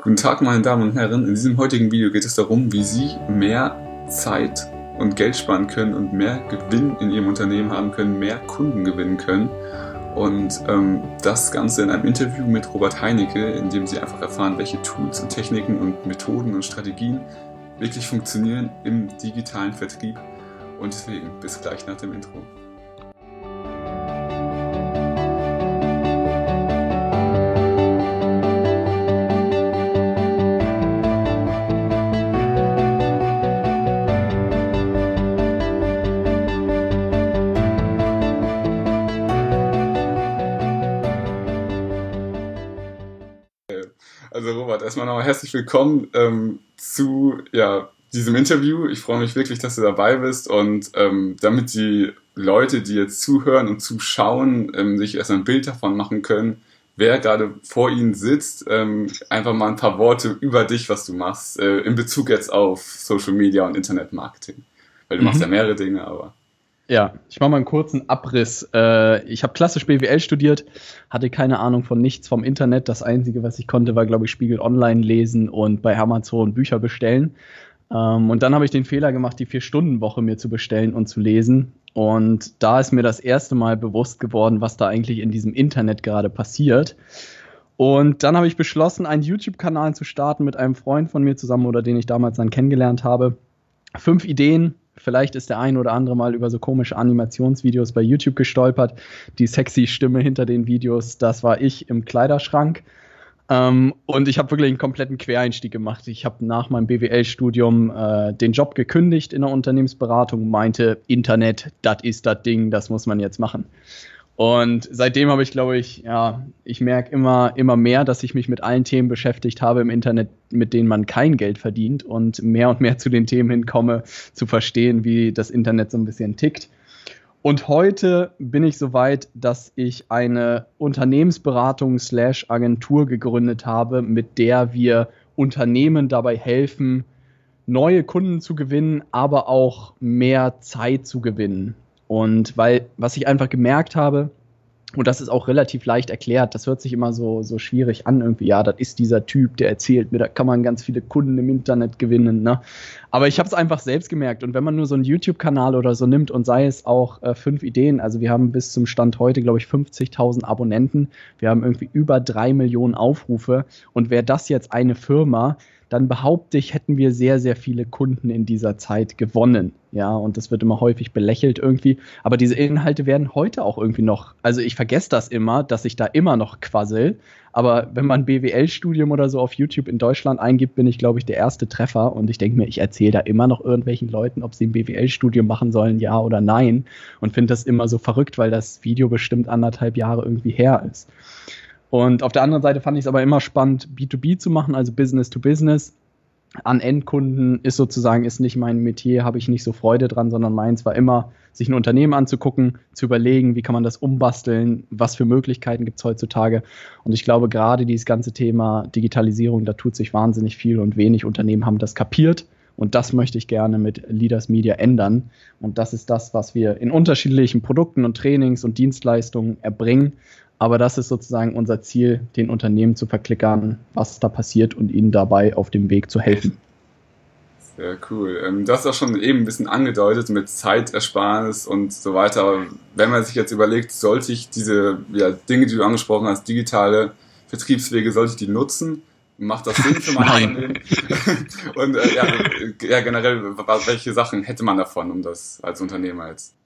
Guten Tag, meine Damen und Herren. In diesem heutigen Video geht es darum, wie Sie mehr Zeit und Geld sparen können und mehr Gewinn in Ihrem Unternehmen haben können, mehr Kunden gewinnen können. Und ähm, das Ganze in einem Interview mit Robert Heinecke, in dem Sie einfach erfahren, welche Tools und Techniken und Methoden und Strategien wirklich funktionieren im digitalen Vertrieb. Und deswegen bis gleich nach dem Intro. Herzlich willkommen ähm, zu ja, diesem Interview. Ich freue mich wirklich, dass du dabei bist und ähm, damit die Leute, die jetzt zuhören und zuschauen, ähm, sich erstmal ein Bild davon machen können, wer gerade vor ihnen sitzt, ähm, einfach mal ein paar Worte über dich, was du machst, äh, in Bezug jetzt auf Social Media und Internetmarketing. Weil du mhm. machst ja mehrere Dinge, aber ja, ich mache mal einen kurzen Abriss. Äh, ich habe klassisch BWL studiert, hatte keine Ahnung von nichts vom Internet. Das Einzige, was ich konnte, war, glaube ich, Spiegel Online lesen und bei Amazon Bücher bestellen. Ähm, und dann habe ich den Fehler gemacht, die Vier-Stunden-Woche mir zu bestellen und zu lesen. Und da ist mir das erste Mal bewusst geworden, was da eigentlich in diesem Internet gerade passiert. Und dann habe ich beschlossen, einen YouTube-Kanal zu starten mit einem Freund von mir zusammen oder den ich damals dann kennengelernt habe. Fünf Ideen, Vielleicht ist der ein oder andere mal über so komische Animationsvideos bei YouTube gestolpert. Die sexy Stimme hinter den Videos, das war ich im Kleiderschrank. Ähm, und ich habe wirklich einen kompletten Quereinstieg gemacht. Ich habe nach meinem BWL-Studium äh, den Job gekündigt in der Unternehmensberatung, meinte, Internet, das ist das Ding, das muss man jetzt machen. Und seitdem habe ich, glaube ich, ja, ich merke immer, immer mehr, dass ich mich mit allen Themen beschäftigt habe im Internet, mit denen man kein Geld verdient und mehr und mehr zu den Themen hinkomme, zu verstehen, wie das Internet so ein bisschen tickt. Und heute bin ich so weit, dass ich eine Unternehmensberatung slash Agentur gegründet habe, mit der wir Unternehmen dabei helfen, neue Kunden zu gewinnen, aber auch mehr Zeit zu gewinnen. Und weil, was ich einfach gemerkt habe, und das ist auch relativ leicht erklärt, das hört sich immer so, so schwierig an, irgendwie, ja, das ist dieser Typ, der erzählt mir, da kann man ganz viele Kunden im Internet gewinnen, ne? Aber ich habe es einfach selbst gemerkt. Und wenn man nur so einen YouTube-Kanal oder so nimmt und sei es auch äh, fünf Ideen, also wir haben bis zum Stand heute, glaube ich, 50.000 Abonnenten, wir haben irgendwie über drei Millionen Aufrufe. Und wäre das jetzt eine Firma, dann behaupte ich, hätten wir sehr, sehr viele Kunden in dieser Zeit gewonnen. Ja, und das wird immer häufig belächelt irgendwie. Aber diese Inhalte werden heute auch irgendwie noch, also ich vergesse das immer, dass ich da immer noch quassel. Aber wenn man BWL-Studium oder so auf YouTube in Deutschland eingibt, bin ich, glaube ich, der erste Treffer. Und ich denke mir, ich erzähle da immer noch irgendwelchen Leuten, ob sie ein BWL-Studium machen sollen, ja oder nein. Und finde das immer so verrückt, weil das Video bestimmt anderthalb Jahre irgendwie her ist. Und auf der anderen Seite fand ich es aber immer spannend, B2B zu machen, also Business to Business. An Endkunden ist sozusagen, ist nicht mein Metier, habe ich nicht so Freude dran, sondern meins war immer, sich ein Unternehmen anzugucken, zu überlegen, wie kann man das umbasteln, was für Möglichkeiten gibt es heutzutage. Und ich glaube, gerade dieses ganze Thema Digitalisierung, da tut sich wahnsinnig viel und wenig Unternehmen haben das kapiert. Und das möchte ich gerne mit Leaders Media ändern. Und das ist das, was wir in unterschiedlichen Produkten und Trainings und Dienstleistungen erbringen. Aber das ist sozusagen unser Ziel, den Unternehmen zu verklickern, was da passiert und ihnen dabei auf dem Weg zu helfen. Sehr cool. Ähm, du hast auch schon eben ein bisschen angedeutet mit Zeitersparnis und so weiter. Wenn man sich jetzt überlegt, sollte ich diese ja, Dinge, die du angesprochen hast, digitale Vertriebswege, sollte ich die nutzen? Macht das Sinn für mein Unternehmen? und äh, ja, ja, generell, welche Sachen hätte man davon, um das als Unternehmer jetzt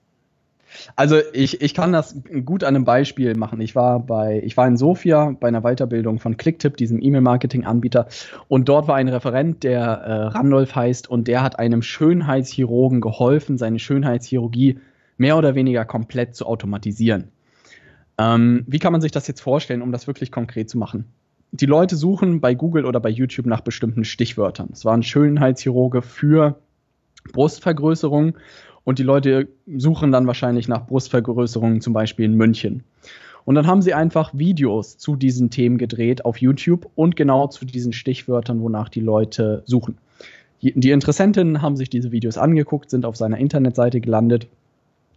also ich, ich kann das gut an einem Beispiel machen. Ich war bei, ich war in Sofia bei einer Weiterbildung von Clicktip, diesem E-Mail-Marketing-Anbieter, und dort war ein Referent, der äh, Randolph heißt, und der hat einem Schönheitschirurgen geholfen, seine Schönheitschirurgie mehr oder weniger komplett zu automatisieren. Ähm, wie kann man sich das jetzt vorstellen, um das wirklich konkret zu machen? Die Leute suchen bei Google oder bei YouTube nach bestimmten Stichwörtern. Es war ein Schönheitschirurge für Brustvergrößerung und die Leute suchen dann wahrscheinlich nach Brustvergrößerungen, zum Beispiel in München. Und dann haben sie einfach Videos zu diesen Themen gedreht auf YouTube und genau zu diesen Stichwörtern, wonach die Leute suchen. Die Interessentinnen haben sich diese Videos angeguckt, sind auf seiner Internetseite gelandet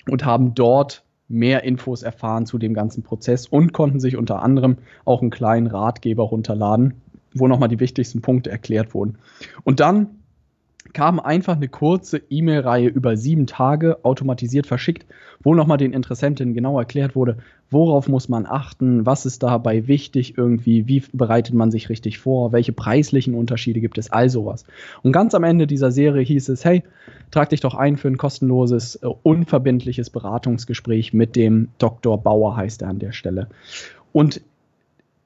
und haben dort mehr Infos erfahren zu dem ganzen Prozess und konnten sich unter anderem auch einen kleinen Ratgeber runterladen, wo nochmal die wichtigsten Punkte erklärt wurden. Und dann kam einfach eine kurze E-Mail-Reihe über sieben Tage automatisiert verschickt, wo nochmal den Interessenten genau erklärt wurde, worauf muss man achten, was ist dabei wichtig irgendwie, wie bereitet man sich richtig vor, welche preislichen Unterschiede gibt es, all sowas. Und ganz am Ende dieser Serie hieß es, hey, trag dich doch ein für ein kostenloses, uh, unverbindliches Beratungsgespräch mit dem Dr. Bauer, heißt er an der Stelle. Und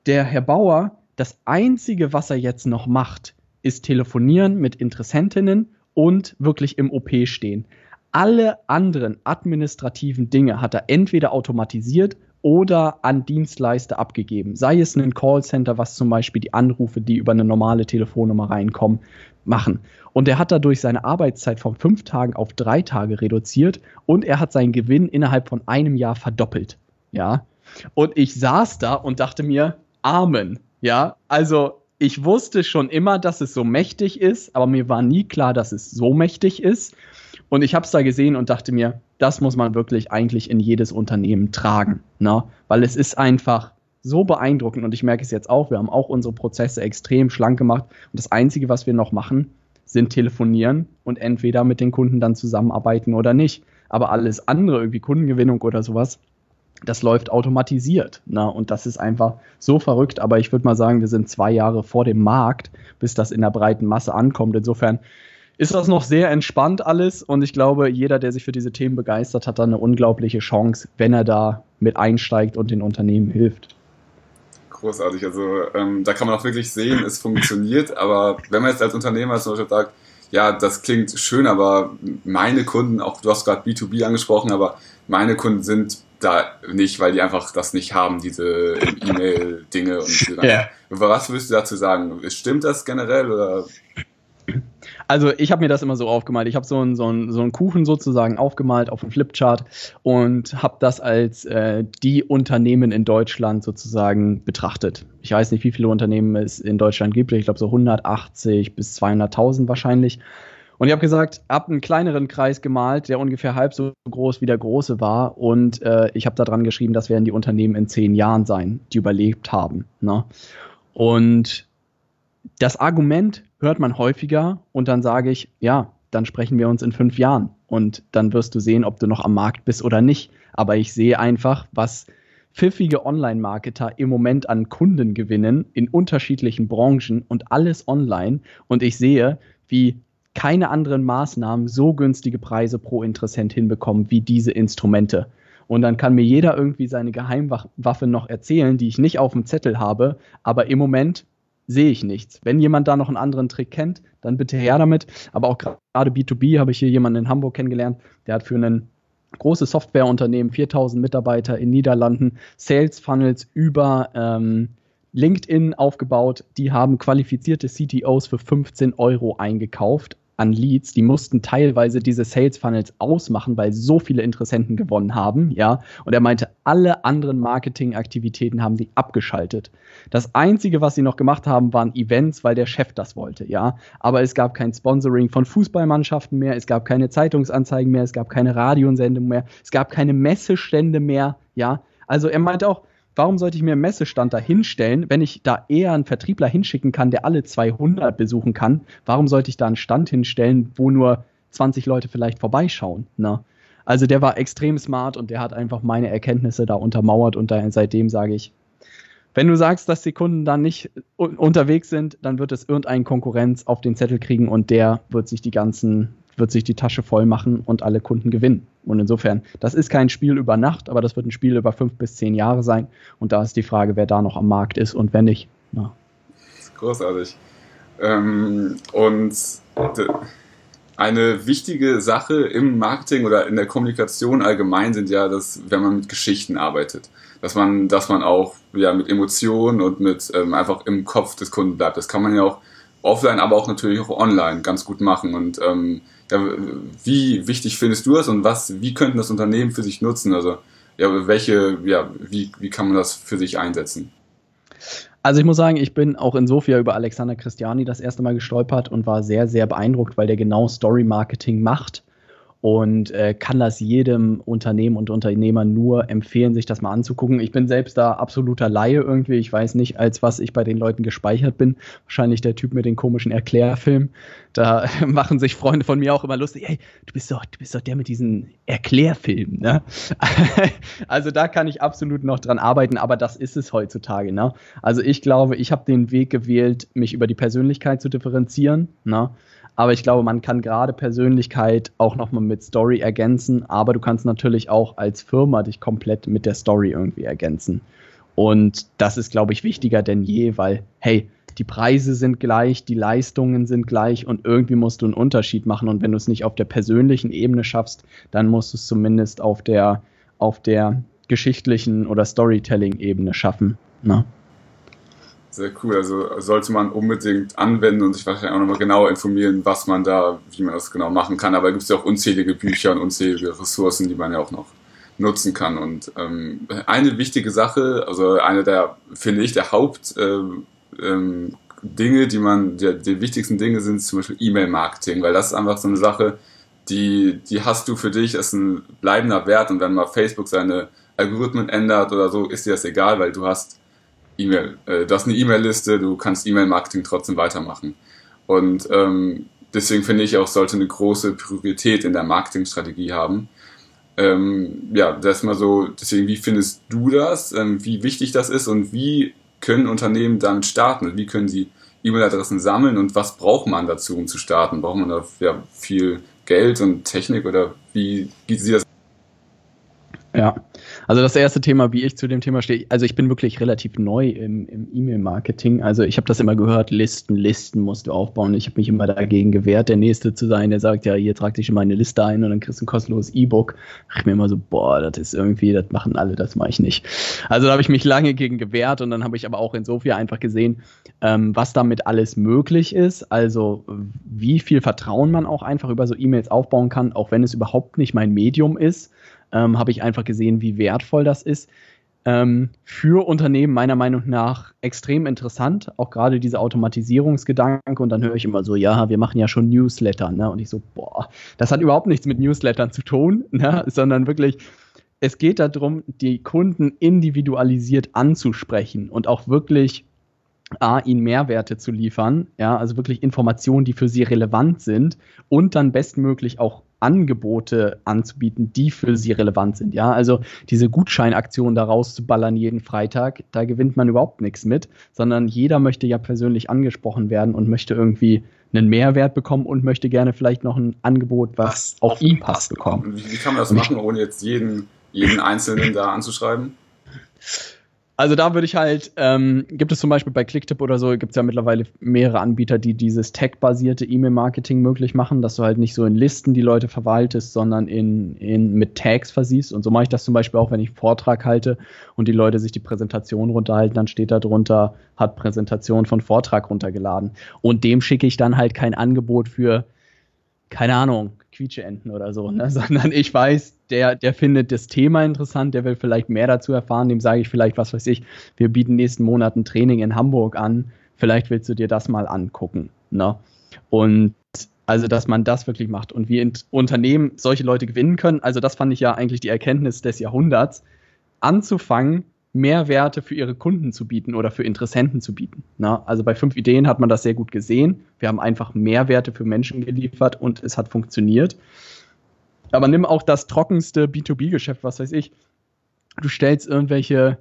der Herr Bauer, das Einzige, was er jetzt noch macht, ist telefonieren mit Interessentinnen und wirklich im OP stehen. Alle anderen administrativen Dinge hat er entweder automatisiert oder an Dienstleister abgegeben. Sei es ein Callcenter, was zum Beispiel die Anrufe, die über eine normale Telefonnummer reinkommen, machen. Und er hat dadurch seine Arbeitszeit von fünf Tagen auf drei Tage reduziert und er hat seinen Gewinn innerhalb von einem Jahr verdoppelt. Ja. Und ich saß da und dachte mir, Amen. Ja. Also ich wusste schon immer, dass es so mächtig ist, aber mir war nie klar, dass es so mächtig ist. Und ich habe es da gesehen und dachte mir, das muss man wirklich eigentlich in jedes Unternehmen tragen, ne? weil es ist einfach so beeindruckend und ich merke es jetzt auch, wir haben auch unsere Prozesse extrem schlank gemacht und das Einzige, was wir noch machen, sind telefonieren und entweder mit den Kunden dann zusammenarbeiten oder nicht. Aber alles andere, irgendwie Kundengewinnung oder sowas, das läuft automatisiert. Ne? Und das ist einfach so verrückt. Aber ich würde mal sagen, wir sind zwei Jahre vor dem Markt, bis das in der breiten Masse ankommt. Insofern ist das noch sehr entspannt alles. Und ich glaube, jeder, der sich für diese Themen begeistert, hat da eine unglaubliche Chance, wenn er da mit einsteigt und den Unternehmen hilft. Großartig. Also ähm, da kann man auch wirklich sehen, es funktioniert. Aber wenn man jetzt als Unternehmer zum Beispiel sagt, ja, das klingt schön, aber meine Kunden, auch du hast gerade B2B angesprochen, aber meine Kunden sind da nicht, weil die einfach das nicht haben, diese E-Mail-Dinge und ja. Was würdest du dazu sagen? Stimmt das generell oder? Also ich habe mir das immer so aufgemalt. Ich habe so einen so so einen Kuchen sozusagen aufgemalt auf dem Flipchart und habe das als äh, die Unternehmen in Deutschland sozusagen betrachtet. Ich weiß nicht, wie viele Unternehmen es in Deutschland gibt. Ich glaube so 180 bis 200.000 wahrscheinlich. Und ich habe gesagt, habe einen kleineren Kreis gemalt, der ungefähr halb so groß wie der große war. Und äh, ich habe da dran geschrieben, das werden die Unternehmen in zehn Jahren sein, die überlebt haben. Ne? Und das Argument hört man häufiger und dann sage ich, ja, dann sprechen wir uns in fünf Jahren und dann wirst du sehen, ob du noch am Markt bist oder nicht. Aber ich sehe einfach, was pfiffige Online-Marketer im Moment an Kunden gewinnen in unterschiedlichen Branchen und alles online. Und ich sehe, wie keine anderen Maßnahmen so günstige Preise pro Interessent hinbekommen wie diese Instrumente. Und dann kann mir jeder irgendwie seine Geheimwaffe noch erzählen, die ich nicht auf dem Zettel habe, aber im Moment sehe ich nichts. Wenn jemand da noch einen anderen Trick kennt, dann bitte her damit. Aber auch gerade B2B habe ich hier jemanden in Hamburg kennengelernt, der hat für ein großes Softwareunternehmen, 4000 Mitarbeiter in Niederlanden, Sales Funnels über ähm, LinkedIn aufgebaut. Die haben qualifizierte CTOs für 15 Euro eingekauft an Leads, die mussten teilweise diese Sales Funnels ausmachen, weil so viele Interessenten gewonnen haben, ja. Und er meinte, alle anderen Marketingaktivitäten haben sie abgeschaltet. Das einzige, was sie noch gemacht haben, waren Events, weil der Chef das wollte, ja. Aber es gab kein Sponsoring von Fußballmannschaften mehr, es gab keine Zeitungsanzeigen mehr, es gab keine Radiosendung mehr, es gab keine Messestände mehr, ja. Also er meinte auch, warum sollte ich mir einen Messestand da hinstellen, wenn ich da eher einen Vertriebler hinschicken kann, der alle 200 besuchen kann? Warum sollte ich da einen Stand hinstellen, wo nur 20 Leute vielleicht vorbeischauen? Ne? Also der war extrem smart und der hat einfach meine Erkenntnisse da untermauert und da, seitdem sage ich, wenn du sagst, dass die Kunden dann nicht unterwegs sind, dann wird es irgendein Konkurrenz auf den Zettel kriegen und der wird sich die ganzen wird sich die Tasche voll machen und alle Kunden gewinnen. Und insofern, das ist kein Spiel über Nacht, aber das wird ein Spiel über fünf bis zehn Jahre sein. Und da ist die Frage, wer da noch am Markt ist und wer nicht. Ja. Großartig. Ähm, und eine wichtige Sache im Marketing oder in der Kommunikation allgemein sind ja, dass wenn man mit Geschichten arbeitet, dass man, dass man auch ja mit Emotionen und mit ähm, einfach im Kopf des Kunden bleibt. Das kann man ja auch offline, aber auch natürlich auch online ganz gut machen. Und ähm, ja, wie wichtig findest du das und was, wie könnten das Unternehmen für sich nutzen? Also ja, welche, ja, wie, wie kann man das für sich einsetzen? Also ich muss sagen, ich bin auch in Sofia über Alexander Christiani das erste Mal gestolpert und war sehr, sehr beeindruckt, weil der genau Story Marketing macht und äh, kann das jedem Unternehmen und Unternehmer nur empfehlen, sich das mal anzugucken. Ich bin selbst da absoluter Laie irgendwie. Ich weiß nicht, als was ich bei den Leuten gespeichert bin. Wahrscheinlich der Typ mit den komischen Erklärfilmen. Da machen sich Freunde von mir auch immer lustig. Hey, du bist doch, du bist doch der mit diesen Erklärfilmen. Ne? also da kann ich absolut noch dran arbeiten, aber das ist es heutzutage. Ne? Also ich glaube, ich habe den Weg gewählt, mich über die Persönlichkeit zu differenzieren. Ne? Aber ich glaube, man kann gerade Persönlichkeit auch nochmal mit Story ergänzen, aber du kannst natürlich auch als Firma dich komplett mit der Story irgendwie ergänzen. Und das ist, glaube ich, wichtiger denn je, weil, hey, die Preise sind gleich, die Leistungen sind gleich und irgendwie musst du einen Unterschied machen. Und wenn du es nicht auf der persönlichen Ebene schaffst, dann musst du es zumindest auf der, auf der geschichtlichen oder Storytelling-Ebene schaffen. Ne? Sehr cool. Also sollte man unbedingt anwenden und sich wahrscheinlich auch nochmal genauer informieren, was man da, wie man das genau machen kann. Aber es gibt ja auch unzählige Bücher und unzählige Ressourcen, die man ja auch noch nutzen kann. Und ähm, eine wichtige Sache, also eine der, finde ich, der Haupt äh, ähm, Dinge, die man, die, die wichtigsten Dinge sind zum Beispiel E-Mail-Marketing, weil das ist einfach so eine Sache, die, die hast du für dich, ist ein bleibender Wert und wenn mal Facebook seine Algorithmen ändert oder so, ist dir das egal, weil du hast E-Mail. Äh, du hast eine E-Mail-Liste, du kannst E-Mail-Marketing trotzdem weitermachen. Und ähm, deswegen finde ich auch, sollte eine große Priorität in der Marketingstrategie haben. Ähm, ja, das ist mal so, deswegen, wie findest du das? Ähm, wie wichtig das ist und wie können Unternehmen damit starten? Wie können sie E-Mail-Adressen sammeln und was braucht man dazu, um zu starten? Braucht man da ja, viel Geld und Technik oder wie sieht das ja, also das erste Thema, wie ich zu dem Thema stehe, also ich bin wirklich relativ neu im, im E-Mail-Marketing. Also ich habe das immer gehört, Listen, Listen musst du aufbauen. Ich habe mich immer dagegen gewehrt, der Nächste zu sein, der sagt, ja, hier trag dich in meine Liste ein und dann kriegst du ein kostenloses E-Book. Ich mir immer so, boah, das ist irgendwie, das machen alle, das mache ich nicht. Also da habe ich mich lange gegen gewehrt und dann habe ich aber auch insofern einfach gesehen, ähm, was damit alles möglich ist. Also wie viel Vertrauen man auch einfach über so E-Mails aufbauen kann, auch wenn es überhaupt nicht mein Medium ist ähm, habe ich einfach gesehen, wie wertvoll das ist. Ähm, für Unternehmen meiner Meinung nach extrem interessant, auch gerade diese Automatisierungsgedanke. Und dann höre ich immer so, ja, wir machen ja schon Newsletter. Ne? Und ich so, boah, das hat überhaupt nichts mit Newslettern zu tun, ne? sondern wirklich, es geht darum, die Kunden individualisiert anzusprechen und auch wirklich A, ihnen Mehrwerte zu liefern, ja, also wirklich Informationen, die für sie relevant sind und dann bestmöglich auch Angebote anzubieten, die für sie relevant sind. Ja, also diese Gutscheinaktion da rauszuballern jeden Freitag, da gewinnt man überhaupt nichts mit, sondern jeder möchte ja persönlich angesprochen werden und möchte irgendwie einen Mehrwert bekommen und möchte gerne vielleicht noch ein Angebot, was auf ihn passt, bekommen. Wie, wie kann man das machen, ohne jetzt jeden, jeden Einzelnen da anzuschreiben? Also da würde ich halt, ähm, gibt es zum Beispiel bei Clicktip oder so, gibt es ja mittlerweile mehrere Anbieter, die dieses Tag-basierte E-Mail-Marketing möglich machen, dass du halt nicht so in Listen die Leute verwaltest, sondern in, in mit Tags versiehst. Und so mache ich das zum Beispiel auch, wenn ich einen Vortrag halte und die Leute sich die Präsentation runterhalten, dann steht da drunter, hat Präsentation von Vortrag runtergeladen. Und dem schicke ich dann halt kein Angebot für, keine Ahnung, Quietscheenten oder so, ne? sondern ich weiß, der, der findet das Thema interessant, der will vielleicht mehr dazu erfahren, dem sage ich vielleicht, was weiß ich, wir bieten nächsten Monat ein Training in Hamburg an, vielleicht willst du dir das mal angucken. Ne? Und also, dass man das wirklich macht und wie Unternehmen solche Leute gewinnen können, also das fand ich ja eigentlich die Erkenntnis des Jahrhunderts, anzufangen, Mehrwerte für ihre Kunden zu bieten oder für Interessenten zu bieten. Na, also bei fünf Ideen hat man das sehr gut gesehen. Wir haben einfach Mehrwerte für Menschen geliefert und es hat funktioniert. Aber nimm auch das trockenste B2B-Geschäft, was weiß ich. Du stellst irgendwelche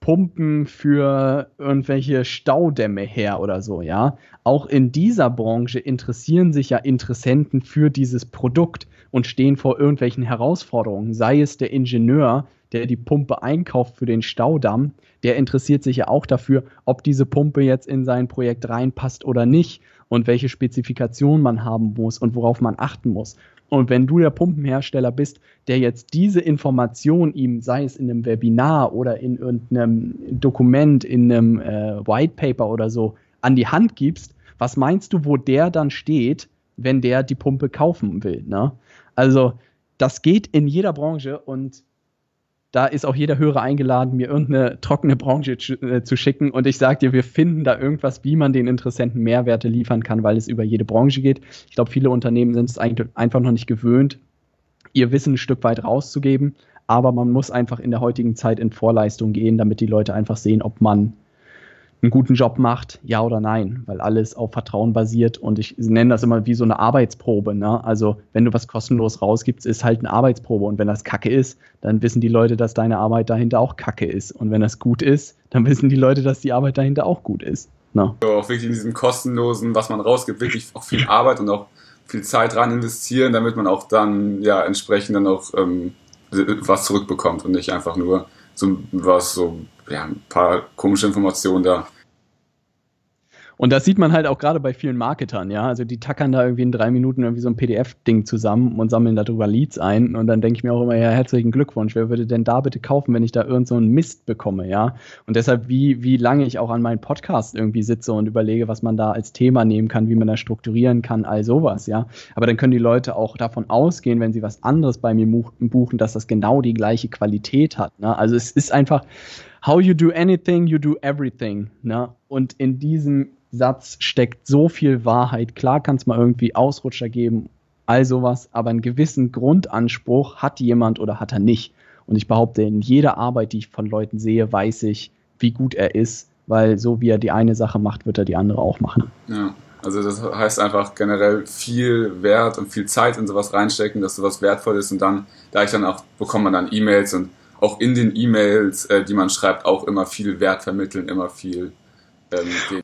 Pumpen für irgendwelche Staudämme her oder so, ja. Auch in dieser Branche interessieren sich ja Interessenten für dieses Produkt und stehen vor irgendwelchen Herausforderungen. Sei es der Ingenieur, der die Pumpe einkauft für den Staudamm, der interessiert sich ja auch dafür, ob diese Pumpe jetzt in sein Projekt reinpasst oder nicht und welche Spezifikation man haben muss und worauf man achten muss. Und wenn du der Pumpenhersteller bist, der jetzt diese Information ihm, sei es in einem Webinar oder in irgendeinem Dokument, in einem äh, White Paper oder so, an die Hand gibst, was meinst du, wo der dann steht, wenn der die Pumpe kaufen will? Ne? Also das geht in jeder Branche und da ist auch jeder Hörer eingeladen, mir irgendeine trockene Branche äh, zu schicken. Und ich sage dir, wir finden da irgendwas, wie man den Interessenten Mehrwerte liefern kann, weil es über jede Branche geht. Ich glaube, viele Unternehmen sind es einfach noch nicht gewöhnt, ihr Wissen ein Stück weit rauszugeben, aber man muss einfach in der heutigen Zeit in Vorleistung gehen, damit die Leute einfach sehen, ob man einen guten Job macht, ja oder nein, weil alles auf Vertrauen basiert und ich nenne das immer wie so eine Arbeitsprobe. Ne? Also wenn du was kostenlos rausgibst, ist halt eine Arbeitsprobe und wenn das Kacke ist, dann wissen die Leute, dass deine Arbeit dahinter auch Kacke ist und wenn das gut ist, dann wissen die Leute, dass die Arbeit dahinter auch gut ist. Ne? So, auch wirklich in diesem kostenlosen, was man rausgibt, wirklich auch viel Arbeit und auch viel Zeit rein investieren, damit man auch dann ja entsprechend dann auch ähm, was zurückbekommt und nicht einfach nur so was so ja, ein paar komische Informationen da. Und das sieht man halt auch gerade bei vielen Marketern, ja. Also die tackern da irgendwie in drei Minuten irgendwie so ein PDF-Ding zusammen und sammeln darüber Leads ein. Und dann denke ich mir auch immer, ja, herzlichen Glückwunsch. Wer würde denn da bitte kaufen, wenn ich da irgend so einen Mist bekomme, ja? Und deshalb, wie, wie lange ich auch an meinem Podcast irgendwie sitze und überlege, was man da als Thema nehmen kann, wie man das strukturieren kann, all sowas, ja. Aber dann können die Leute auch davon ausgehen, wenn sie was anderes bei mir buchen, dass das genau die gleiche Qualität hat. Ne? Also es ist einfach, how you do anything, you do everything. Ne? Und in diesem Satz steckt so viel Wahrheit. Klar kann es mal irgendwie Ausrutscher geben, all sowas, aber einen gewissen Grundanspruch hat jemand oder hat er nicht. Und ich behaupte, in jeder Arbeit, die ich von Leuten sehe, weiß ich, wie gut er ist, weil so wie er die eine Sache macht, wird er die andere auch machen. Ja. Also das heißt einfach generell viel Wert und viel Zeit in sowas reinstecken, dass sowas wertvoll ist und dann, da ich dann auch, bekommt man dann E-Mails und auch in den E-Mails, äh, die man schreibt, auch immer viel Wert vermitteln, immer viel. Ähm,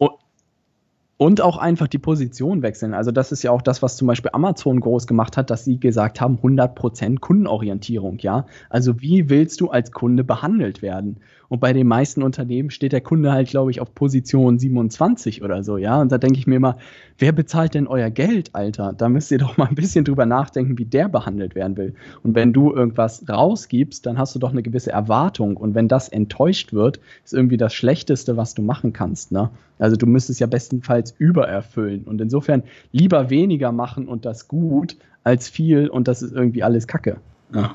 und, auch einfach die Position wechseln. Also das ist ja auch das, was zum Beispiel Amazon groß gemacht hat, dass sie gesagt haben, 100% Kundenorientierung, ja. Also wie willst du als Kunde behandelt werden? Und bei den meisten Unternehmen steht der Kunde halt, glaube ich, auf Position 27 oder so, ja. Und da denke ich mir immer, wer bezahlt denn euer Geld, Alter? Da müsst ihr doch mal ein bisschen drüber nachdenken, wie der behandelt werden will. Und wenn du irgendwas rausgibst, dann hast du doch eine gewisse Erwartung. Und wenn das enttäuscht wird, ist irgendwie das Schlechteste, was du machen kannst, ne? Also du müsstest ja bestenfalls übererfüllen. Und insofern lieber weniger machen und das gut, als viel und das ist irgendwie alles Kacke. Ja,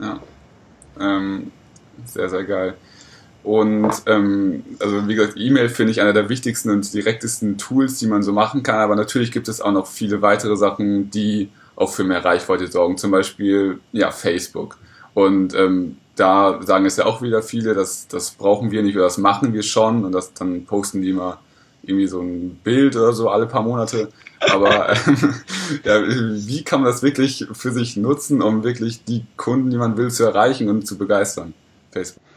ja. Ähm, sehr, sehr geil. Und ähm, also wie gesagt, E-Mail finde ich einer der wichtigsten und direktesten Tools, die man so machen kann. Aber natürlich gibt es auch noch viele weitere Sachen, die auch für mehr Reichweite sorgen. Zum Beispiel ja Facebook. Und ähm, da sagen es ja auch wieder viele, dass das brauchen wir nicht oder das machen wir schon. Und das dann posten die immer irgendwie so ein Bild oder so alle paar Monate. Aber ähm, ja, wie kann man das wirklich für sich nutzen, um wirklich die Kunden, die man will, zu erreichen und zu begeistern? Facebook.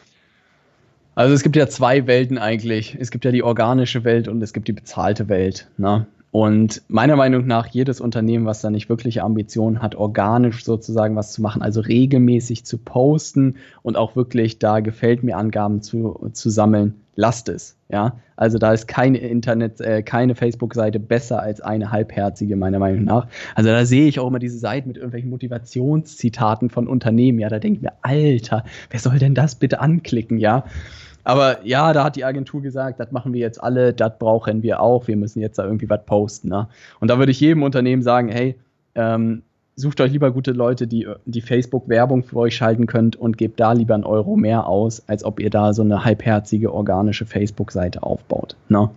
Also es gibt ja zwei Welten eigentlich. Es gibt ja die organische Welt und es gibt die bezahlte Welt. Ne? Und meiner Meinung nach, jedes Unternehmen, was da nicht wirkliche Ambitionen hat, organisch sozusagen was zu machen, also regelmäßig zu posten und auch wirklich da gefällt mir Angaben zu, zu sammeln, lasst es. Ja, also da ist keine Internet, äh, keine Facebook-Seite besser als eine halbherzige, meiner Meinung nach. Also da sehe ich auch immer diese Seiten mit irgendwelchen Motivationszitaten von Unternehmen. Ja, da denke ich mir, Alter, wer soll denn das bitte anklicken? Ja, aber ja, da hat die Agentur gesagt, das machen wir jetzt alle, das brauchen wir auch, wir müssen jetzt da irgendwie was posten. Ne? Und da würde ich jedem Unternehmen sagen, hey, ähm, sucht euch lieber gute Leute, die, die Facebook-Werbung für euch schalten könnt und gebt da lieber einen Euro mehr aus, als ob ihr da so eine halbherzige organische Facebook-Seite aufbaut. Ne?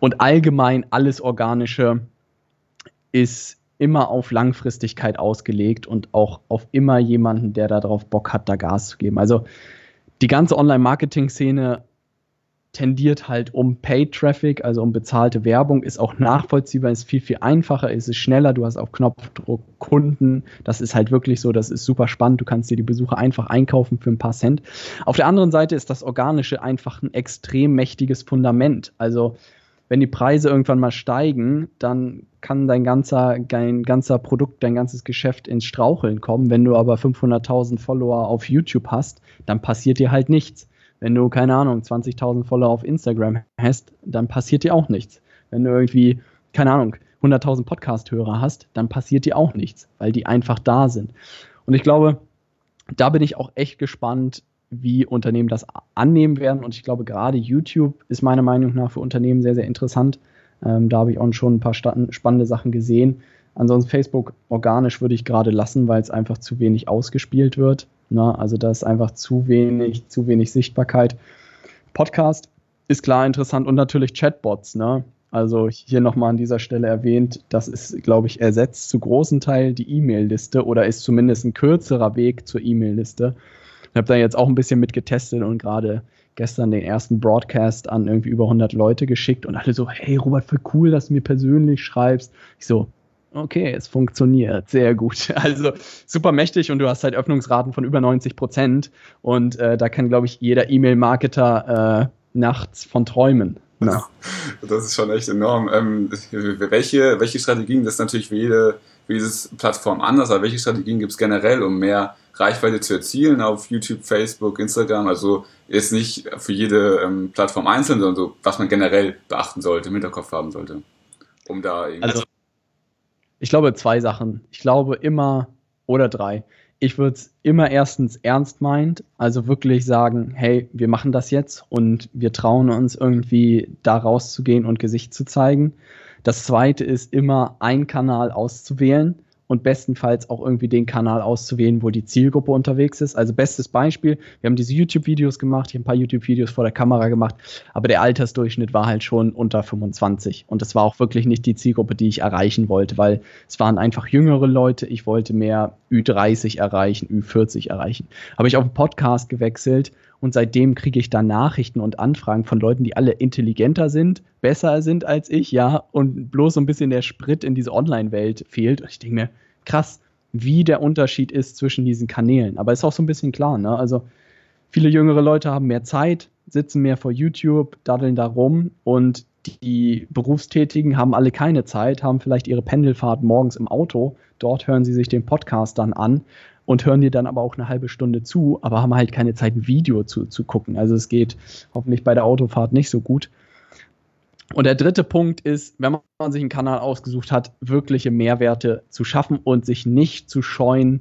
Und allgemein alles Organische ist immer auf Langfristigkeit ausgelegt und auch auf immer jemanden, der darauf Bock hat, da Gas zu geben. Also die ganze Online-Marketing-Szene tendiert halt um Paid-Traffic, also um bezahlte Werbung, ist auch nachvollziehbar, ist viel, viel einfacher, ist es schneller, du hast auf Knopfdruck Kunden, das ist halt wirklich so, das ist super spannend, du kannst dir die Besucher einfach einkaufen für ein paar Cent. Auf der anderen Seite ist das Organische einfach ein extrem mächtiges Fundament, also wenn die Preise irgendwann mal steigen, dann kann dein ganzer, dein ganzer Produkt, dein ganzes Geschäft ins Straucheln kommen. Wenn du aber 500.000 Follower auf YouTube hast, dann passiert dir halt nichts. Wenn du, keine Ahnung, 20.000 Follower auf Instagram hast, dann passiert dir auch nichts. Wenn du irgendwie, keine Ahnung, 100.000 Podcast-Hörer hast, dann passiert dir auch nichts, weil die einfach da sind. Und ich glaube, da bin ich auch echt gespannt, wie Unternehmen das annehmen werden. Und ich glaube, gerade YouTube ist meiner Meinung nach für Unternehmen sehr, sehr interessant. Ähm, da habe ich auch schon ein paar spannende Sachen gesehen. Ansonsten Facebook organisch würde ich gerade lassen, weil es einfach zu wenig ausgespielt wird. Na, ne? also da ist einfach zu wenig, zu wenig Sichtbarkeit. Podcast ist klar interessant und natürlich Chatbots. Ne? Also hier nochmal an dieser Stelle erwähnt, das ist, glaube ich, ersetzt zu großen Teil die E-Mail-Liste oder ist zumindest ein kürzerer Weg zur E-Mail-Liste. Ich habe da jetzt auch ein bisschen mit getestet und gerade gestern den ersten Broadcast an irgendwie über 100 Leute geschickt und alle so, hey Robert, voll cool, dass du mir persönlich schreibst. Ich so, okay, es funktioniert sehr gut. Also super mächtig und du hast halt Öffnungsraten von über 90 Prozent und äh, da kann, glaube ich, jeder E-Mail-Marketer äh, nachts von träumen. Ja. Das ist schon echt enorm. Ähm, welche, welche Strategien, das ist natürlich für jede, für diese Plattform anders, aber welche Strategien gibt es generell, um mehr Reichweite zu erzielen auf YouTube, Facebook, Instagram? Also ist nicht für jede ähm, Plattform einzeln, sondern so, was man generell beachten sollte, im Hinterkopf haben sollte. Um da irgendwie. Also, ich glaube zwei Sachen. Ich glaube immer oder drei. Ich würde es immer erstens ernst meint, also wirklich sagen, hey, wir machen das jetzt und wir trauen uns irgendwie da rauszugehen und Gesicht zu zeigen. Das zweite ist immer ein Kanal auszuwählen und bestenfalls auch irgendwie den Kanal auszuwählen, wo die Zielgruppe unterwegs ist. Also bestes Beispiel, wir haben diese YouTube-Videos gemacht, ich habe ein paar YouTube-Videos vor der Kamera gemacht, aber der Altersdurchschnitt war halt schon unter 25 und das war auch wirklich nicht die Zielgruppe, die ich erreichen wollte, weil es waren einfach jüngere Leute, ich wollte mehr Ü30 erreichen, Ü40 erreichen. Habe ich auf einen Podcast gewechselt und seitdem kriege ich da Nachrichten und Anfragen von Leuten, die alle intelligenter sind, besser sind als ich, ja, und bloß so ein bisschen der Sprit in diese Online-Welt fehlt. Und ich denke mir, krass, wie der Unterschied ist zwischen diesen Kanälen. Aber ist auch so ein bisschen klar, ne? Also viele jüngere Leute haben mehr Zeit, sitzen mehr vor YouTube, daddeln da rum und die Berufstätigen haben alle keine Zeit, haben vielleicht ihre Pendelfahrt morgens im Auto. Dort hören sie sich den Podcast dann an und hören dir dann aber auch eine halbe Stunde zu, aber haben halt keine Zeit, ein Video zu, zu gucken. Also es geht hoffentlich bei der Autofahrt nicht so gut. Und der dritte Punkt ist, wenn man sich einen Kanal ausgesucht hat, wirkliche Mehrwerte zu schaffen und sich nicht zu scheuen,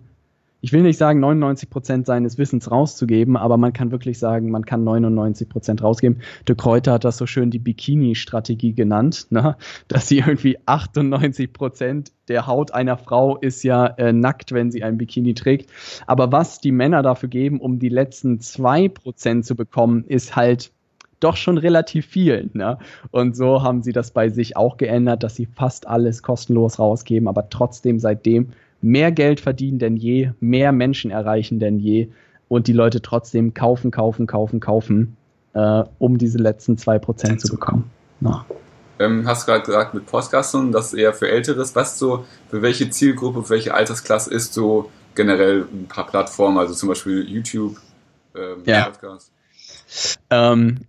ich will nicht sagen, 99 Prozent seines Wissens rauszugeben, aber man kann wirklich sagen, man kann 99 Prozent rausgeben. De Kräuter hat das so schön die Bikini-Strategie genannt, ne? dass sie irgendwie 98 Prozent der Haut einer Frau ist ja äh, nackt, wenn sie ein Bikini trägt. Aber was die Männer dafür geben, um die letzten zwei Prozent zu bekommen, ist halt doch schon relativ viel. Ne? Und so haben sie das bei sich auch geändert, dass sie fast alles kostenlos rausgeben, aber trotzdem seitdem mehr Geld verdienen denn je, mehr Menschen erreichen denn je und die Leute trotzdem kaufen, kaufen, kaufen, kaufen, äh, um diese letzten 2% zu bekommen. Ja. Ähm, hast du gerade gesagt mit Podcastern, das ist eher für Älteres. Was so, für welche Zielgruppe, für welche Altersklasse ist so generell ein paar Plattformen, also zum Beispiel YouTube, ähm, ja. Podcast? Ähm,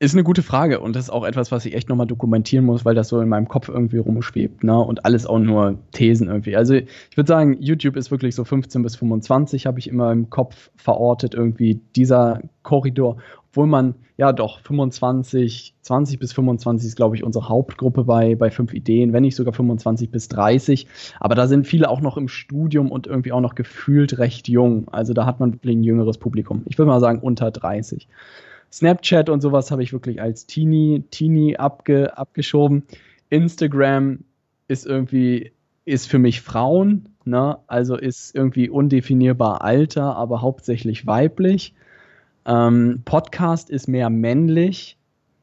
ist eine gute Frage und das ist auch etwas, was ich echt nochmal dokumentieren muss, weil das so in meinem Kopf irgendwie rumschwebt, ne? Und alles auch nur Thesen irgendwie. Also ich würde sagen, YouTube ist wirklich so 15 bis 25, habe ich immer im Kopf verortet, irgendwie dieser Korridor, obwohl man, ja doch, 25, 20 bis 25 ist, glaube ich, unsere Hauptgruppe bei, bei fünf Ideen, wenn nicht sogar 25 bis 30. Aber da sind viele auch noch im Studium und irgendwie auch noch gefühlt recht jung. Also da hat man wirklich ein jüngeres Publikum. Ich würde mal sagen, unter 30. Snapchat und sowas habe ich wirklich als Teenie, Teenie abge, abgeschoben. Instagram ist irgendwie, ist für mich Frauen, ne? also ist irgendwie undefinierbar Alter, aber hauptsächlich weiblich. Ähm, Podcast ist mehr männlich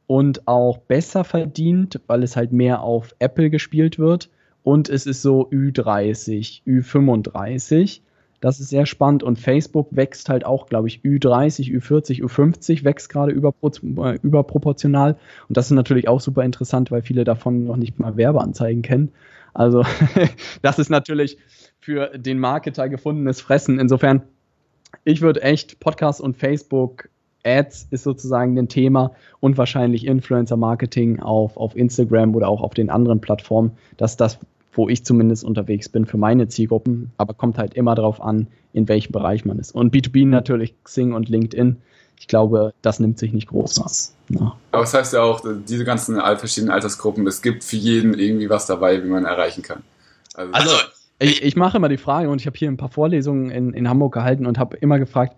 und auch besser verdient, weil es halt mehr auf Apple gespielt wird. Und es ist so Ü30, Ü35. Das ist sehr spannend und Facebook wächst halt auch, glaube ich, Ü30, Ü40, Ü50 wächst gerade äh, überproportional. Und das ist natürlich auch super interessant, weil viele davon noch nicht mal Werbeanzeigen kennen. Also das ist natürlich für den Marketer gefundenes Fressen. Insofern, ich würde echt Podcast und Facebook Ads ist sozusagen ein Thema und wahrscheinlich Influencer Marketing auf, auf Instagram oder auch auf den anderen Plattformen, dass das wo ich zumindest unterwegs bin für meine Zielgruppen, aber kommt halt immer darauf an, in welchem Bereich man ist. Und B2B natürlich Xing und LinkedIn. Ich glaube, das nimmt sich nicht groß was. Ja. Aber es das heißt ja auch, diese ganzen verschiedenen Altersgruppen, es gibt für jeden irgendwie was dabei, wie man erreichen kann. Also, also ich, ich mache immer die Frage und ich habe hier ein paar Vorlesungen in, in Hamburg gehalten und habe immer gefragt,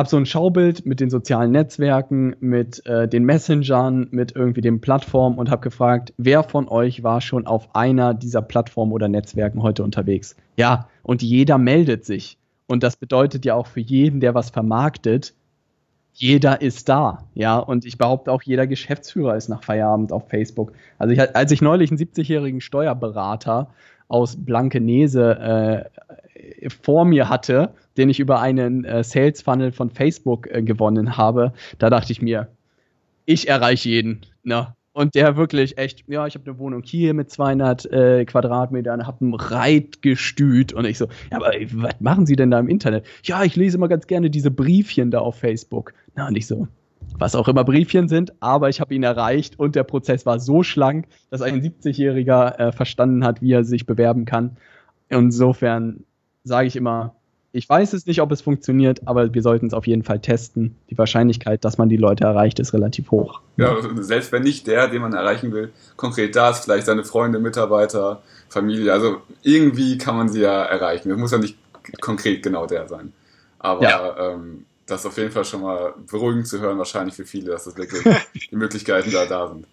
habe so ein Schaubild mit den sozialen Netzwerken, mit äh, den Messengern, mit irgendwie den Plattformen und habe gefragt, wer von euch war schon auf einer dieser Plattformen oder Netzwerken heute unterwegs? Ja, und jeder meldet sich. Und das bedeutet ja auch für jeden, der was vermarktet, jeder ist da, ja, und ich behaupte auch, jeder Geschäftsführer ist nach Feierabend auf Facebook. Also ich, als ich neulich einen 70-jährigen Steuerberater aus Blankenese äh, vor mir hatte, den ich über einen äh, Sales Funnel von Facebook äh, gewonnen habe, da dachte ich mir, ich erreiche jeden, ne? Und der wirklich echt, ja, ich habe eine Wohnung hier mit 200 äh, Quadratmetern, habe ein Reitgestüt und ich so, ja, aber was machen Sie denn da im Internet? Ja, ich lese immer ganz gerne diese Briefchen da auf Facebook. Na, und ich so, was auch immer Briefchen sind, aber ich habe ihn erreicht und der Prozess war so schlank, dass ein 70-Jähriger äh, verstanden hat, wie er sich bewerben kann. Insofern sage ich immer, ich weiß es nicht, ob es funktioniert, aber wir sollten es auf jeden Fall testen. Die Wahrscheinlichkeit, dass man die Leute erreicht, ist relativ hoch. Ja, selbst wenn nicht der, den man erreichen will, konkret da ist, vielleicht seine Freunde, Mitarbeiter, Familie, also irgendwie kann man sie ja erreichen. Es muss ja nicht konkret genau der sein. Aber ja. ähm, das ist auf jeden Fall schon mal beruhigend zu hören, wahrscheinlich für viele, dass das wirklich die Möglichkeiten da da sind.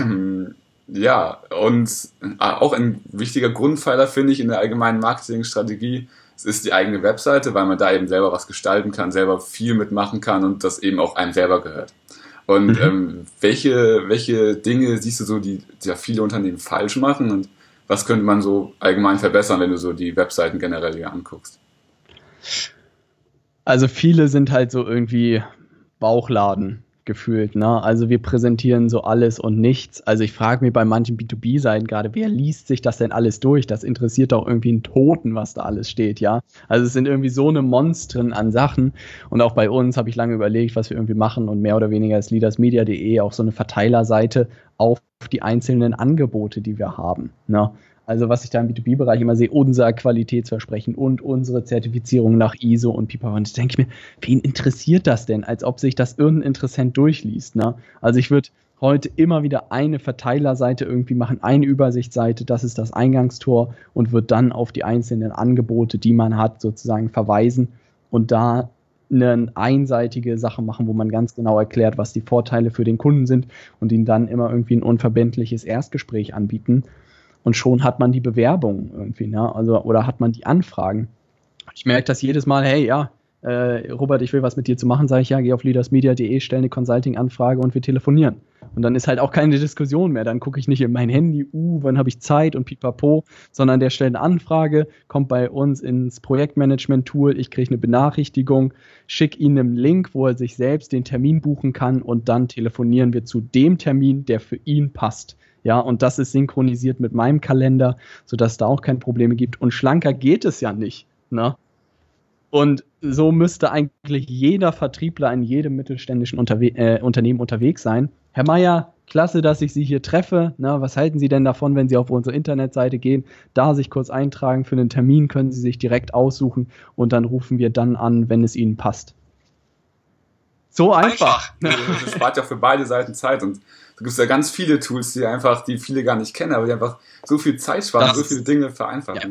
Ähm, ja, und ah, auch ein wichtiger Grundpfeiler finde ich in der allgemeinen Marketingstrategie es ist die eigene Webseite, weil man da eben selber was gestalten kann, selber viel mitmachen kann und das eben auch einem selber gehört. Und mhm. ähm, welche, welche Dinge siehst du so, die, die ja viele Unternehmen falsch machen und was könnte man so allgemein verbessern, wenn du so die Webseiten generell hier anguckst? Also viele sind halt so irgendwie Bauchladen gefühlt. Ne? Also wir präsentieren so alles und nichts. Also ich frage mich bei manchen B2B-Seiten gerade, wer liest sich das denn alles durch? Das interessiert doch irgendwie einen Toten, was da alles steht, ja. Also es sind irgendwie so eine Monstren an Sachen. Und auch bei uns habe ich lange überlegt, was wir irgendwie machen und mehr oder weniger ist leadersmedia.de auch so eine Verteilerseite auf die einzelnen Angebote, die wir haben. Ne? Also was ich da im B2B-Bereich immer sehe, unser Qualitätsversprechen und unsere Zertifizierung nach ISO und Pipa. Und da denke ich mir, wen interessiert das denn? Als ob sich das irgendein Interessent durchliest. Ne? Also ich würde heute immer wieder eine Verteilerseite irgendwie machen, eine Übersichtsseite, das ist das Eingangstor und wird dann auf die einzelnen Angebote, die man hat, sozusagen verweisen und da eine einseitige Sache machen, wo man ganz genau erklärt, was die Vorteile für den Kunden sind und ihnen dann immer irgendwie ein unverbindliches Erstgespräch anbieten und schon hat man die Bewerbung irgendwie, ne? Also, oder hat man die Anfragen. Ich merke das jedes Mal, hey, ja, äh, Robert, ich will was mit dir zu machen, sage ich, ja, geh auf leadersmedia.de, stell eine Consulting-Anfrage und wir telefonieren. Und dann ist halt auch keine Diskussion mehr. Dann gucke ich nicht in mein Handy, uh, wann habe ich Zeit und pipapo, sondern der stellt eine Anfrage, kommt bei uns ins Projektmanagement-Tool, ich kriege eine Benachrichtigung, schicke ihm einen Link, wo er sich selbst den Termin buchen kann und dann telefonieren wir zu dem Termin, der für ihn passt. Ja, und das ist synchronisiert mit meinem Kalender, sodass da auch keine Probleme gibt. Und schlanker geht es ja nicht. Ne? Und so müsste eigentlich jeder Vertriebler in jedem mittelständischen Unterwe äh, Unternehmen unterwegs sein. Herr Meier, klasse, dass ich Sie hier treffe. Na, was halten Sie denn davon, wenn Sie auf unsere Internetseite gehen, da sich kurz eintragen für einen Termin, können Sie sich direkt aussuchen und dann rufen wir dann an, wenn es Ihnen passt. So einfach. einfach. Das spart ja für beide Seiten Zeit und da gibt es ja ganz viele Tools, die einfach, die viele gar nicht kennen, aber die einfach so viel Zeit sparen, so viele Dinge vereinfachen.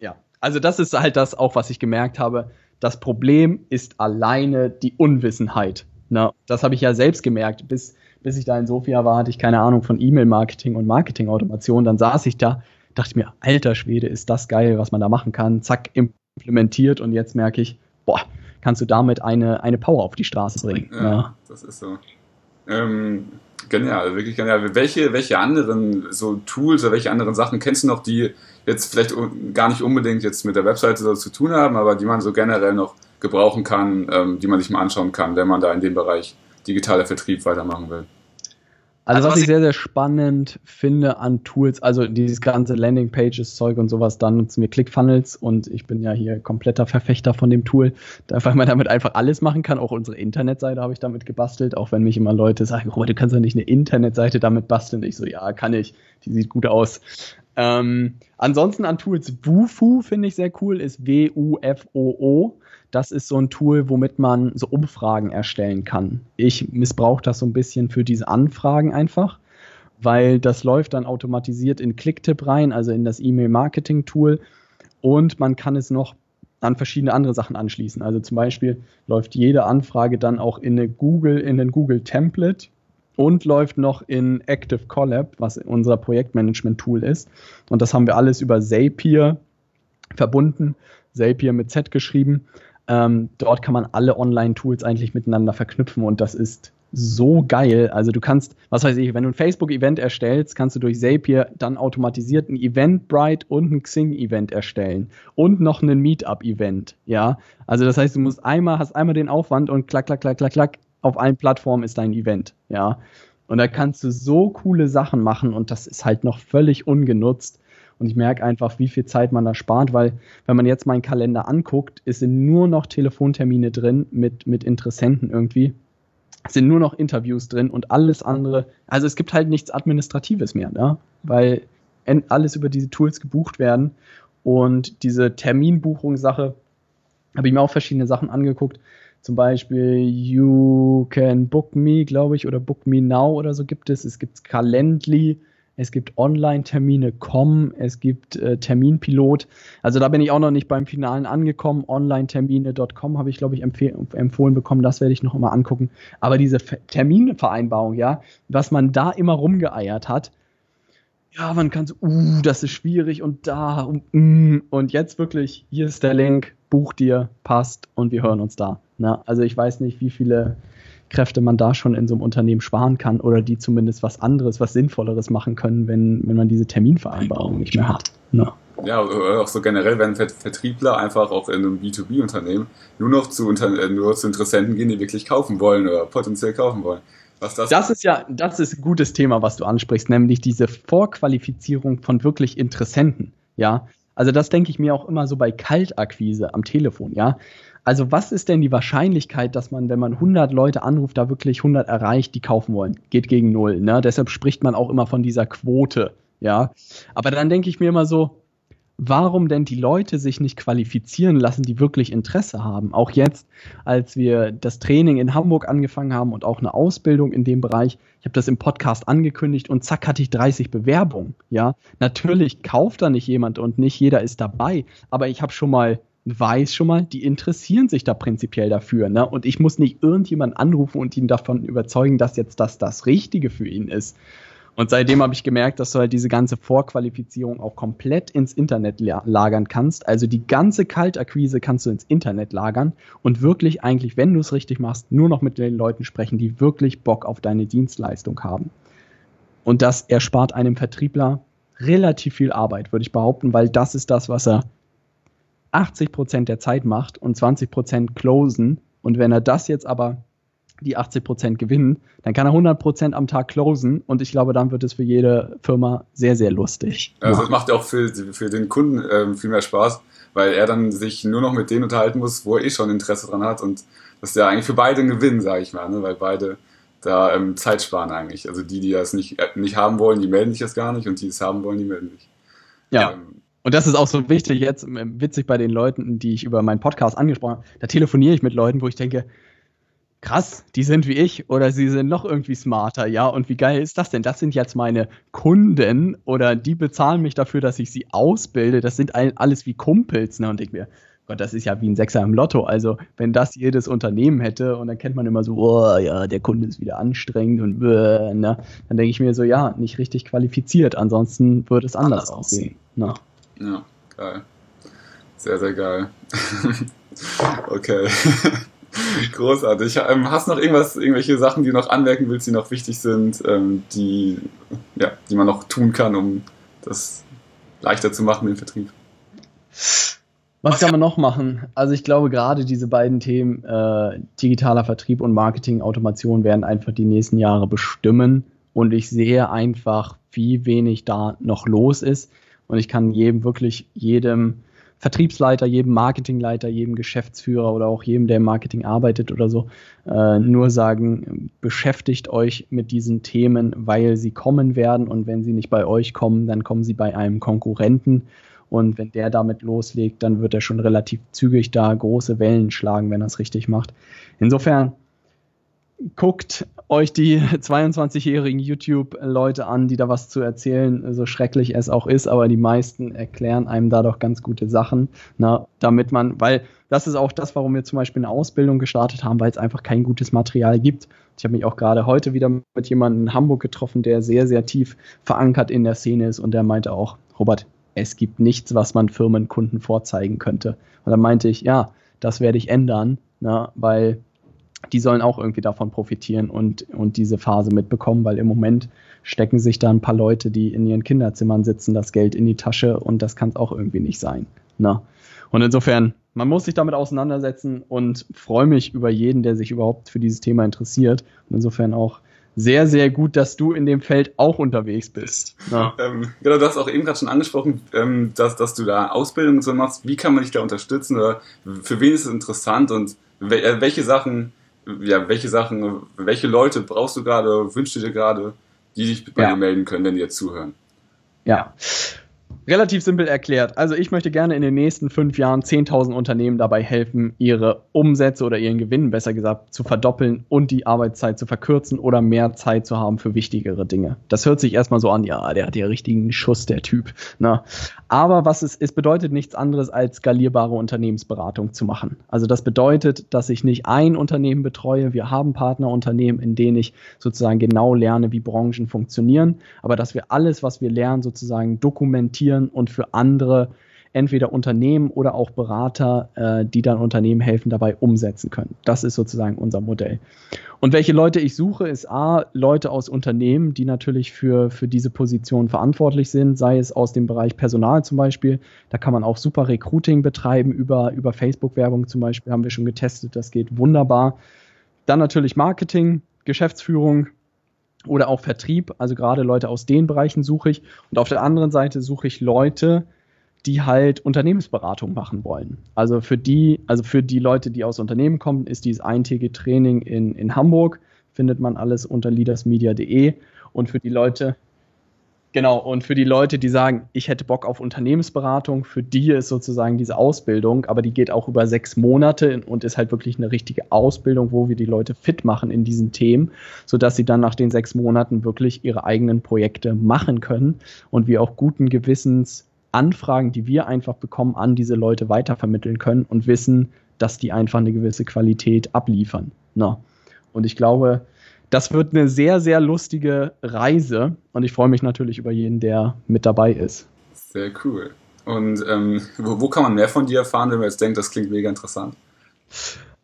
Ja. ja, also das ist halt das auch, was ich gemerkt habe. Das Problem ist alleine die Unwissenheit. Na, das habe ich ja selbst gemerkt. Bis, bis ich da in Sofia war, hatte ich keine Ahnung von E-Mail-Marketing und Marketing-Automation. Dann saß ich da, dachte mir, alter Schwede, ist das geil, was man da machen kann. Zack, implementiert und jetzt merke ich, boah, kannst du damit eine, eine Power auf die Straße bringen. Ja, ja. das ist so. Ähm, Genial, wirklich genial. Welche, welche anderen so Tools oder welche anderen Sachen kennst du noch, die jetzt vielleicht gar nicht unbedingt jetzt mit der Webseite so zu tun haben, aber die man so generell noch gebrauchen kann, ähm, die man sich mal anschauen kann, wenn man da in dem Bereich digitaler Vertrieb weitermachen will? Also, also was, was ich sehr, sehr spannend finde an Tools, also dieses ganze Landingpages-Zeug und sowas, dann nutzen wir ClickFunnels und ich bin ja hier kompletter Verfechter von dem Tool, weil man damit einfach alles machen kann. Auch unsere Internetseite habe ich damit gebastelt, auch wenn mich immer Leute sagen, Robert, du kannst ja nicht eine Internetseite damit basteln. Ich so, ja, kann ich. Die sieht gut aus. Ähm, ansonsten an Tools, Wufu finde ich sehr cool, ist W-U-F-O-O. Das ist so ein Tool, womit man so Umfragen erstellen kann. Ich missbrauche das so ein bisschen für diese Anfragen einfach, weil das läuft dann automatisiert in Clicktip rein, also in das E-Mail-Marketing-Tool. Und man kann es noch an verschiedene andere Sachen anschließen. Also zum Beispiel läuft jede Anfrage dann auch in eine Google, in den Google Template und läuft noch in Active Collab, was unser Projektmanagement-Tool ist. Und das haben wir alles über Zapier verbunden, Zapier mit Z geschrieben. Ähm, dort kann man alle Online-Tools eigentlich miteinander verknüpfen und das ist so geil. Also du kannst, was weiß ich, wenn du ein Facebook-Event erstellst, kannst du durch Zapier dann automatisiert ein Eventbrite und ein Xing-Event erstellen und noch ein Meetup-Event. Ja, also das heißt, du musst einmal, hast einmal den Aufwand und klack, klack, klack, klack, klack, auf allen Plattformen ist dein Event. Ja, und da kannst du so coole Sachen machen und das ist halt noch völlig ungenutzt. Und ich merke einfach, wie viel Zeit man da spart, weil wenn man jetzt meinen Kalender anguckt, ist sind nur noch Telefontermine drin mit, mit Interessenten irgendwie. Es sind nur noch Interviews drin und alles andere. Also es gibt halt nichts Administratives mehr, ne? weil alles über diese Tools gebucht werden. Und diese Terminbuchungssache habe ich mir auch verschiedene Sachen angeguckt. Zum Beispiel You Can Book Me, glaube ich, oder Book Me Now oder so gibt es. Es gibt Calendly es gibt Online-Termine.com, es gibt äh, Terminpilot. Also da bin ich auch noch nicht beim Finalen angekommen. Online-Termine.com habe ich, glaube ich, empfohlen bekommen. Das werde ich noch mal angucken. Aber diese Terminvereinbarung, ja, was man da immer rumgeeiert hat, ja, man kann so, uh, das ist schwierig und da und, mm, und jetzt wirklich, hier ist der Link, buch dir, passt und wir hören uns da. Na, also ich weiß nicht, wie viele Kräfte man da schon in so einem Unternehmen sparen kann oder die zumindest was anderes, was Sinnvolleres machen können, wenn, wenn man diese Terminvereinbarung nicht mehr hat. Ja. ja, auch so generell, wenn Vertriebler einfach auch in einem B2B-Unternehmen nur noch zu, äh, nur zu Interessenten gehen, die wirklich kaufen wollen oder potenziell kaufen wollen. Was das, das ist ja, das ist ein gutes Thema, was du ansprichst, nämlich diese Vorqualifizierung von wirklich Interessenten. Ja, also das denke ich mir auch immer so bei Kaltakquise am Telefon. Ja, also was ist denn die Wahrscheinlichkeit, dass man, wenn man 100 Leute anruft, da wirklich 100 erreicht, die kaufen wollen? Geht gegen null. Ne? Deshalb spricht man auch immer von dieser Quote. Ja, aber dann denke ich mir immer so, warum denn die Leute sich nicht qualifizieren lassen, die wirklich Interesse haben? Auch jetzt, als wir das Training in Hamburg angefangen haben und auch eine Ausbildung in dem Bereich, ich habe das im Podcast angekündigt und zack hatte ich 30 Bewerbungen. Ja, natürlich kauft da nicht jemand und nicht jeder ist dabei, aber ich habe schon mal weiß schon mal, die interessieren sich da prinzipiell dafür. Ne? Und ich muss nicht irgendjemanden anrufen und ihn davon überzeugen, dass jetzt das das Richtige für ihn ist. Und seitdem habe ich gemerkt, dass du halt diese ganze Vorqualifizierung auch komplett ins Internet lagern kannst. Also die ganze Kaltakquise kannst du ins Internet lagern und wirklich eigentlich, wenn du es richtig machst, nur noch mit den Leuten sprechen, die wirklich Bock auf deine Dienstleistung haben. Und das erspart einem Vertriebler relativ viel Arbeit, würde ich behaupten, weil das ist das, was er 80 Prozent der Zeit macht und 20 Prozent closen. Und wenn er das jetzt aber die 80 Prozent gewinnen, dann kann er 100 Prozent am Tag closen und ich glaube, dann wird es für jede Firma sehr, sehr lustig. Also es macht auch für, für den Kunden ähm, viel mehr Spaß, weil er dann sich nur noch mit denen unterhalten muss, wo er eh schon Interesse dran hat und das ist ja eigentlich für beide ein Gewinn, sage ich mal, ne? weil beide da ähm, Zeit sparen eigentlich. Also die, die das nicht, äh, nicht haben wollen, die melden sich das gar nicht und die es haben wollen, die melden sich. Ja. Ähm, und das ist auch so wichtig jetzt, äh, witzig bei den Leuten, die ich über meinen Podcast angesprochen habe. Da telefoniere ich mit Leuten, wo ich denke, krass, die sind wie ich oder sie sind noch irgendwie smarter, ja. Und wie geil ist das denn? Das sind jetzt meine Kunden oder die bezahlen mich dafür, dass ich sie ausbilde. Das sind alles wie Kumpels, ne? Und ich mir, Gott, das ist ja wie ein Sechser im Lotto. Also, wenn das jedes Unternehmen hätte und dann kennt man immer so, oh ja, der Kunde ist wieder anstrengend und ne? dann denke ich mir so, ja, nicht richtig qualifiziert. Ansonsten würde es anders, anders aussehen. Ne? Ja, geil. Sehr, sehr geil. okay. Großartig. Ähm, hast noch irgendwas, irgendwelche Sachen, die du noch anmerken willst, die noch wichtig sind, ähm, die, ja, die man noch tun kann, um das leichter zu machen, den Vertrieb? Was kann man noch machen? Also ich glaube, gerade diese beiden Themen, äh, digitaler Vertrieb und Marketing, Automation, werden einfach die nächsten Jahre bestimmen. Und ich sehe einfach, wie wenig da noch los ist. Und ich kann jedem wirklich, jedem Vertriebsleiter, jedem Marketingleiter, jedem Geschäftsführer oder auch jedem, der im Marketing arbeitet oder so, äh, nur sagen, beschäftigt euch mit diesen Themen, weil sie kommen werden und wenn sie nicht bei euch kommen, dann kommen sie bei einem Konkurrenten. Und wenn der damit loslegt, dann wird er schon relativ zügig da große Wellen schlagen, wenn er es richtig macht. Insofern guckt euch die 22-jährigen YouTube-Leute an, die da was zu erzählen, so schrecklich es auch ist, aber die meisten erklären einem da doch ganz gute Sachen, na, damit man, weil das ist auch das, warum wir zum Beispiel eine Ausbildung gestartet haben, weil es einfach kein gutes Material gibt. Ich habe mich auch gerade heute wieder mit jemandem in Hamburg getroffen, der sehr, sehr tief verankert in der Szene ist und der meinte auch, Robert, es gibt nichts, was man Firmenkunden vorzeigen könnte. Und dann meinte ich, ja, das werde ich ändern, ne? weil die sollen auch irgendwie davon profitieren und, und diese Phase mitbekommen, weil im Moment stecken sich da ein paar Leute, die in ihren Kinderzimmern sitzen, das Geld in die Tasche und das kann es auch irgendwie nicht sein. Ne? Und insofern, man muss sich damit auseinandersetzen und freue mich über jeden, der sich überhaupt für dieses Thema interessiert. Und insofern auch sehr, sehr gut, dass du in dem Feld auch unterwegs bist. Ja. Ähm, genau, du hast auch eben gerade schon angesprochen, ähm, dass, dass du da Ausbildung so machst. Wie kann man dich da unterstützen oder für wen ist es interessant und äh, welche Sachen, ja, welche Sachen, welche Leute brauchst du gerade, wünschst du dir gerade, die sich bei ja. dir melden können, wenn die jetzt zuhören? Ja, Relativ simpel erklärt. Also ich möchte gerne in den nächsten fünf Jahren 10.000 Unternehmen dabei helfen, ihre Umsätze oder ihren Gewinn, besser gesagt, zu verdoppeln und die Arbeitszeit zu verkürzen oder mehr Zeit zu haben für wichtigere Dinge. Das hört sich erstmal so an, ja, der hat ja richtigen Schuss, der Typ. Ne? Aber was es, es bedeutet nichts anderes, als skalierbare Unternehmensberatung zu machen. Also das bedeutet, dass ich nicht ein Unternehmen betreue. Wir haben Partnerunternehmen, in denen ich sozusagen genau lerne, wie Branchen funktionieren, aber dass wir alles, was wir lernen, sozusagen dokumentieren produzieren und für andere entweder Unternehmen oder auch Berater, äh, die dann Unternehmen helfen, dabei umsetzen können. Das ist sozusagen unser Modell. Und welche Leute ich suche, ist A, Leute aus Unternehmen, die natürlich für, für diese Position verantwortlich sind, sei es aus dem Bereich Personal zum Beispiel. Da kann man auch super Recruiting betreiben über, über Facebook-Werbung zum Beispiel, haben wir schon getestet, das geht wunderbar. Dann natürlich Marketing, Geschäftsführung, oder auch Vertrieb. Also gerade Leute aus den Bereichen suche ich. Und auf der anderen Seite suche ich Leute, die halt Unternehmensberatung machen wollen. Also für die, also für die Leute, die aus Unternehmen kommen, ist dieses eintägige Training in, in Hamburg. Findet man alles unter leadersmedia.de. Und für die Leute, Genau, und für die Leute, die sagen, ich hätte Bock auf Unternehmensberatung, für die ist sozusagen diese Ausbildung, aber die geht auch über sechs Monate und ist halt wirklich eine richtige Ausbildung, wo wir die Leute fit machen in diesen Themen, sodass sie dann nach den sechs Monaten wirklich ihre eigenen Projekte machen können und wir auch guten Gewissens Anfragen, die wir einfach bekommen, an diese Leute weitervermitteln können und wissen, dass die einfach eine gewisse Qualität abliefern. Na. Und ich glaube, das wird eine sehr, sehr lustige Reise und ich freue mich natürlich über jeden, der mit dabei ist. Sehr cool. Und ähm, wo, wo, kann man mehr von dir erfahren, wenn man jetzt denkt, das klingt mega interessant?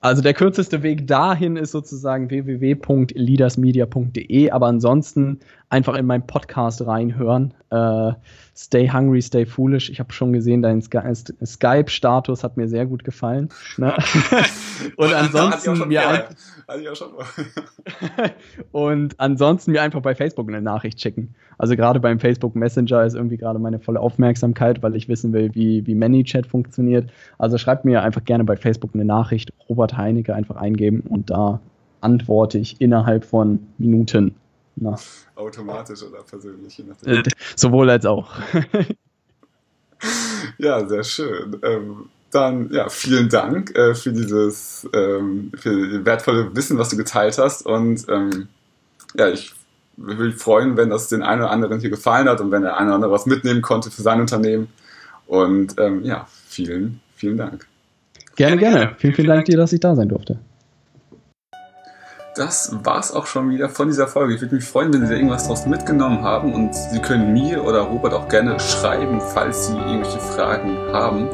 Also der kürzeste Weg dahin ist sozusagen www.leadersmedia.de, aber ansonsten einfach in meinen Podcast reinhören. Äh, stay hungry, stay foolish. Ich habe schon gesehen, dein Skype-Status hat mir sehr gut gefallen. Ne? Und ansonsten mir ein Und ansonsten mir einfach bei Facebook eine Nachricht schicken. Also gerade beim Facebook Messenger ist irgendwie gerade meine volle Aufmerksamkeit, weil ich wissen will, wie, wie ManyChat funktioniert. Also schreibt mir einfach gerne bei Facebook eine Nachricht, Robert Heinecke einfach eingeben und da antworte ich innerhalb von Minuten. Na. Automatisch oder persönlich? Äh, sowohl als auch. ja, sehr schön. Ähm, dann, ja, vielen Dank äh, für dieses ähm, für wertvolle Wissen, was du geteilt hast. Und ähm, ja, ich würde mich freuen, wenn das den einen oder anderen hier gefallen hat und wenn der eine oder andere was mitnehmen konnte für sein Unternehmen. Und ähm, ja, vielen, vielen Dank. Gerne, gerne. Vielen, vielen Dank dir, dass ich da sein durfte. Das war's auch schon wieder von dieser Folge. Ich würde mich freuen, wenn Sie da irgendwas draus mitgenommen haben und Sie können mir oder Robert auch gerne schreiben, falls Sie irgendwelche Fragen haben.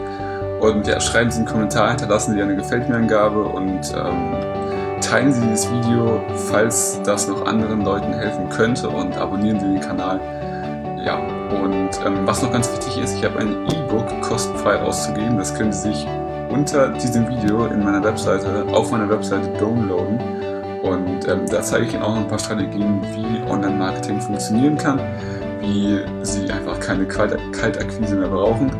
Und ja, schreiben Sie einen Kommentar, hinterlassen Sie eine Gefällt mir Angabe und ähm, teilen Sie dieses Video, falls das noch anderen Leuten helfen könnte und abonnieren Sie den Kanal. Ja, und ähm, was noch ganz wichtig ist, ich habe ein E-Book kostenfrei auszugeben. Das können Sie sich unter diesem Video in meiner Webseite, auf meiner Webseite downloaden. Und ähm, da zeige ich Ihnen auch noch ein paar Strategien, wie Online-Marketing funktionieren kann, wie Sie einfach keine Kaltakquise mehr brauchen.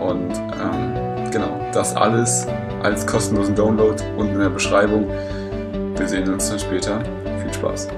Und ähm, Genau, das alles als kostenlosen Download unten in der Beschreibung. Wir sehen uns dann später. Viel Spaß.